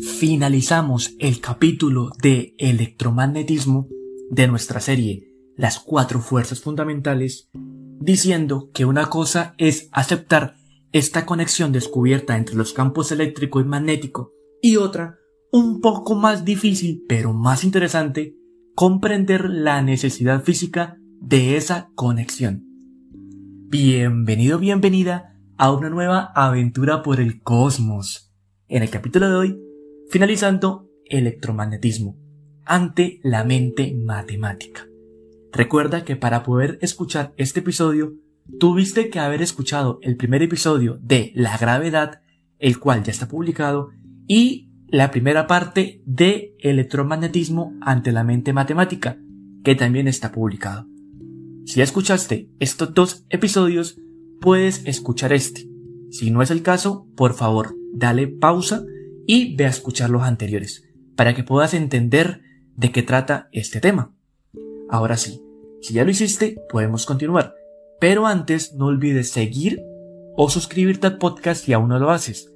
finalizamos el capítulo de electromagnetismo de nuestra serie Las cuatro fuerzas fundamentales diciendo que una cosa es aceptar esta conexión descubierta entre los campos eléctrico y magnético y otra, un poco más difícil pero más interesante, comprender la necesidad física de esa conexión. Bienvenido, bienvenida a una nueva aventura por el cosmos. En el capítulo de hoy Finalizando, electromagnetismo, ante la mente matemática. Recuerda que para poder escuchar este episodio, tuviste que haber escuchado el primer episodio de La gravedad, el cual ya está publicado, y la primera parte de electromagnetismo ante la mente matemática, que también está publicado. Si ya escuchaste estos dos episodios, puedes escuchar este. Si no es el caso, por favor, dale pausa y ve a escuchar los anteriores para que puedas entender de qué trata este tema. Ahora sí, si ya lo hiciste, podemos continuar. Pero antes no olvides seguir o suscribirte al podcast si aún no lo haces.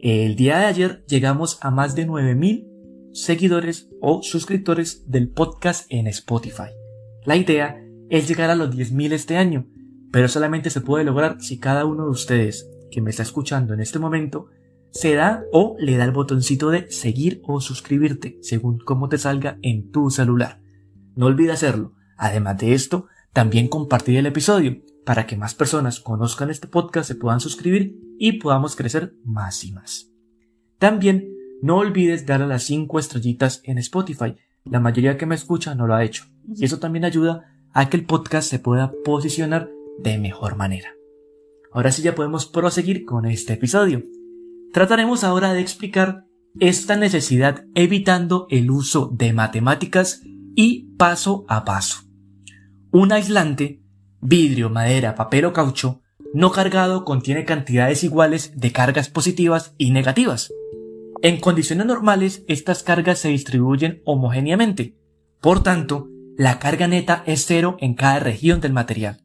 El día de ayer llegamos a más de 9000 seguidores o suscriptores del podcast en Spotify. La idea es llegar a los 10.000 este año, pero solamente se puede lograr si cada uno de ustedes que me está escuchando en este momento se da o le da el botoncito de seguir o suscribirte, según cómo te salga en tu celular. No olvides hacerlo. Además de esto, también compartir el episodio para que más personas conozcan este podcast, se puedan suscribir y podamos crecer más y más. También no olvides darle las 5 estrellitas en Spotify. La mayoría que me escucha no lo ha hecho. Y eso también ayuda a que el podcast se pueda posicionar de mejor manera. Ahora sí ya podemos proseguir con este episodio. Trataremos ahora de explicar esta necesidad evitando el uso de matemáticas y paso a paso. Un aislante, vidrio, madera, papel o caucho, no cargado contiene cantidades iguales de cargas positivas y negativas. En condiciones normales, estas cargas se distribuyen homogéneamente. Por tanto, la carga neta es cero en cada región del material.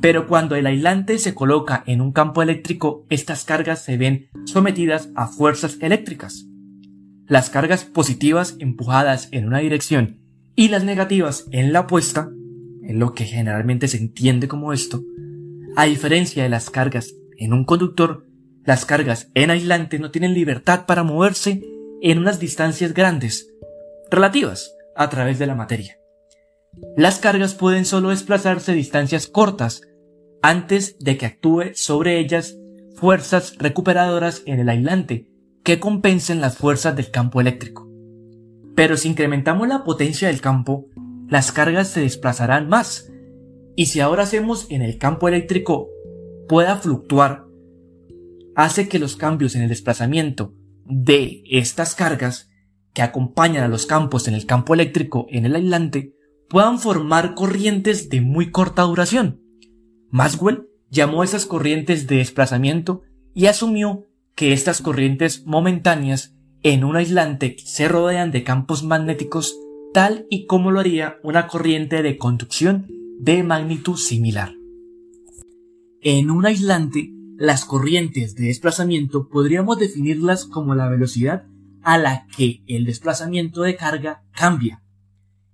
Pero cuando el aislante se coloca en un campo eléctrico, estas cargas se ven sometidas a fuerzas eléctricas. Las cargas positivas empujadas en una dirección y las negativas en la opuesta, en lo que generalmente se entiende como esto, a diferencia de las cargas en un conductor, las cargas en aislante no tienen libertad para moverse en unas distancias grandes, relativas, a través de la materia. Las cargas pueden solo desplazarse distancias cortas antes de que actúe sobre ellas fuerzas recuperadoras en el aislante que compensen las fuerzas del campo eléctrico. Pero si incrementamos la potencia del campo, las cargas se desplazarán más. Y si ahora hacemos en el campo eléctrico pueda fluctuar, hace que los cambios en el desplazamiento de estas cargas que acompañan a los campos en el campo eléctrico en el aislante puedan formar corrientes de muy corta duración. Maxwell llamó esas corrientes de desplazamiento y asumió que estas corrientes momentáneas en un aislante se rodean de campos magnéticos tal y como lo haría una corriente de conducción de magnitud similar. En un aislante, las corrientes de desplazamiento podríamos definirlas como la velocidad a la que el desplazamiento de carga cambia.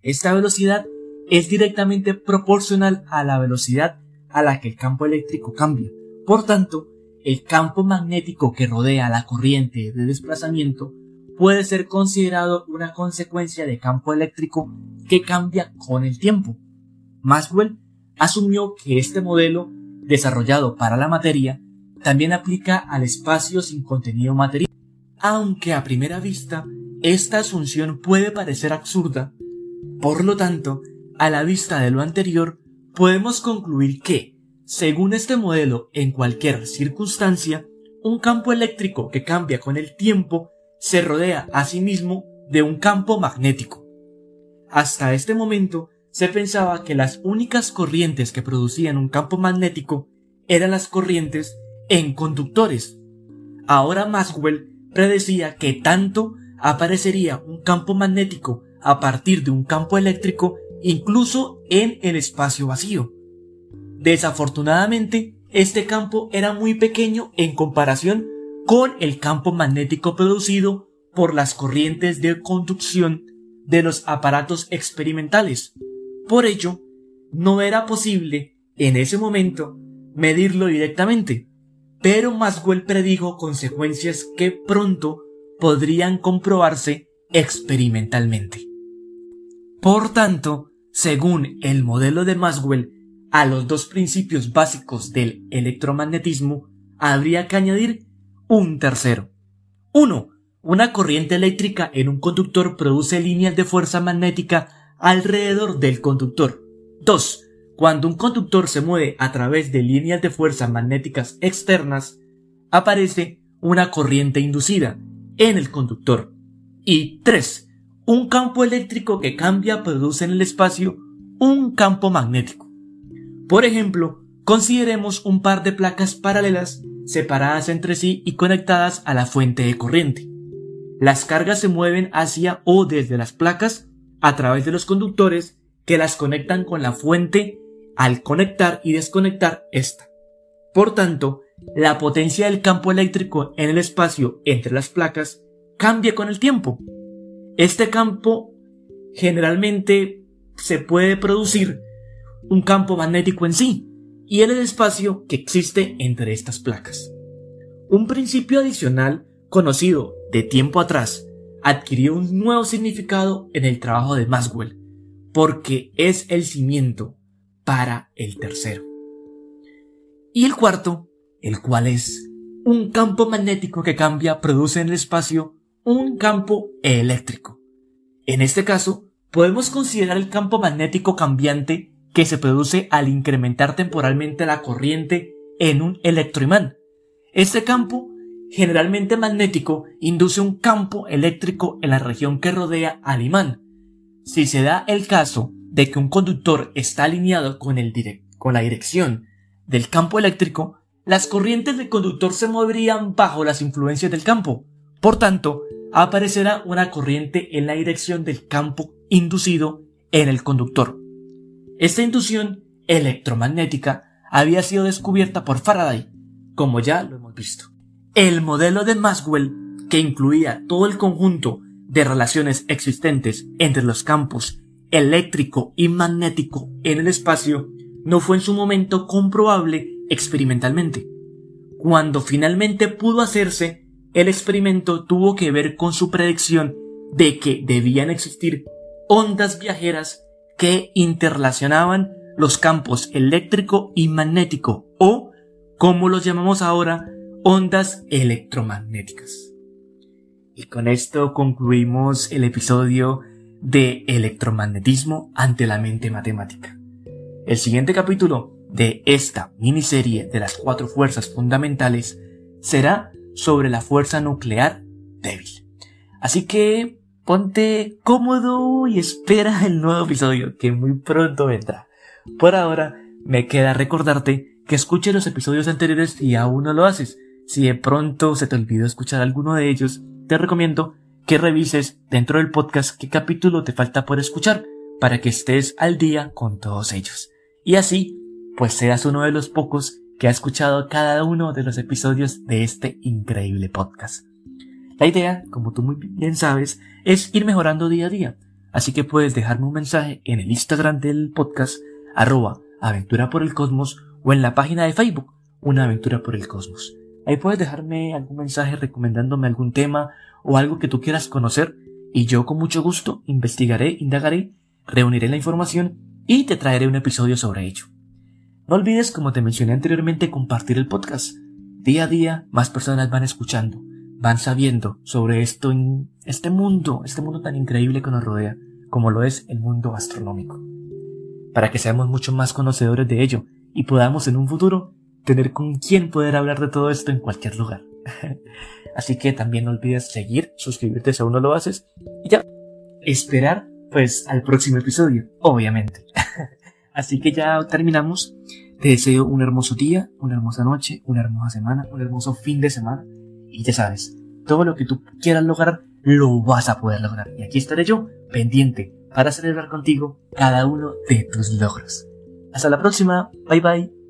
Esta velocidad es directamente proporcional a la velocidad a la que el campo eléctrico cambia. Por tanto, el campo magnético que rodea la corriente de desplazamiento puede ser considerado una consecuencia de campo eléctrico que cambia con el tiempo. Maxwell asumió que este modelo, desarrollado para la materia, también aplica al espacio sin contenido material. Aunque a primera vista esta asunción puede parecer absurda, por lo tanto, a la vista de lo anterior, podemos concluir que, según este modelo, en cualquier circunstancia, un campo eléctrico que cambia con el tiempo se rodea a sí mismo de un campo magnético. Hasta este momento se pensaba que las únicas corrientes que producían un campo magnético eran las corrientes en conductores. Ahora Maxwell predecía que tanto aparecería un campo magnético a partir de un campo eléctrico incluso en el espacio vacío. Desafortunadamente, este campo era muy pequeño en comparación con el campo magnético producido por las corrientes de conducción de los aparatos experimentales. Por ello, no era posible, en ese momento, medirlo directamente, pero Maxwell predijo consecuencias que pronto podrían comprobarse experimentalmente. Por tanto, según el modelo de Maxwell, a los dos principios básicos del electromagnetismo habría que añadir un tercero. 1. Una corriente eléctrica en un conductor produce líneas de fuerza magnética alrededor del conductor. 2. Cuando un conductor se mueve a través de líneas de fuerza magnéticas externas, aparece una corriente inducida en el conductor. Y 3. Un campo eléctrico que cambia produce en el espacio un campo magnético. Por ejemplo, consideremos un par de placas paralelas separadas entre sí y conectadas a la fuente de corriente. Las cargas se mueven hacia o desde las placas a través de los conductores que las conectan con la fuente al conectar y desconectar esta. Por tanto, la potencia del campo eléctrico en el espacio entre las placas cambia con el tiempo. Este campo generalmente se puede producir un campo magnético en sí y en el espacio que existe entre estas placas. Un principio adicional conocido de tiempo atrás, adquirió un nuevo significado en el trabajo de Maxwell, porque es el cimiento para el tercero. Y el cuarto, el cual es un campo magnético que cambia, produce en el espacio un campo eléctrico. En este caso, podemos considerar el campo magnético cambiante que se produce al incrementar temporalmente la corriente en un electroimán. Este campo generalmente magnético, induce un campo eléctrico en la región que rodea al imán. Si se da el caso de que un conductor está alineado con, el con la dirección del campo eléctrico, las corrientes del conductor se moverían bajo las influencias del campo. Por tanto, aparecerá una corriente en la dirección del campo inducido en el conductor. Esta inducción electromagnética había sido descubierta por Faraday, como ya lo hemos visto. El modelo de Maxwell, que incluía todo el conjunto de relaciones existentes entre los campos eléctrico y magnético en el espacio, no fue en su momento comprobable experimentalmente. Cuando finalmente pudo hacerse, el experimento tuvo que ver con su predicción de que debían existir ondas viajeras que interrelacionaban los campos eléctrico y magnético o, como los llamamos ahora, ondas electromagnéticas. Y con esto concluimos el episodio de electromagnetismo ante la mente matemática. El siguiente capítulo de esta miniserie de las cuatro fuerzas fundamentales será sobre la fuerza nuclear débil. Así que ponte cómodo y espera el nuevo episodio que muy pronto vendrá. Por ahora me queda recordarte que escuches los episodios anteriores si aún no lo haces si de pronto se te olvidó escuchar alguno de ellos, te recomiendo que revises dentro del podcast qué capítulo te falta por escuchar para que estés al día con todos ellos. Y así, pues seas uno de los pocos que ha escuchado cada uno de los episodios de este increíble podcast. La idea, como tú muy bien sabes, es ir mejorando día a día. Así que puedes dejarme un mensaje en el Instagram del podcast, arroba aventura por el cosmos, o en la página de Facebook, una aventura por el cosmos. Ahí puedes dejarme algún mensaje recomendándome algún tema o algo que tú quieras conocer y yo con mucho gusto investigaré, indagaré, reuniré la información y te traeré un episodio sobre ello. No olvides, como te mencioné anteriormente, compartir el podcast. Día a día más personas van escuchando, van sabiendo sobre esto en este mundo, este mundo tan increíble que nos rodea, como lo es el mundo astronómico. Para que seamos mucho más conocedores de ello y podamos en un futuro tener con quién poder hablar de todo esto en cualquier lugar. Así que también no olvides seguir, suscribirte si aún no lo haces y ya esperar pues al próximo episodio, obviamente. Así que ya terminamos. Te deseo un hermoso día, una hermosa noche, una hermosa semana, un hermoso fin de semana y ya sabes, todo lo que tú quieras lograr lo vas a poder lograr. Y aquí estaré yo pendiente para celebrar contigo cada uno de tus logros. Hasta la próxima. Bye bye.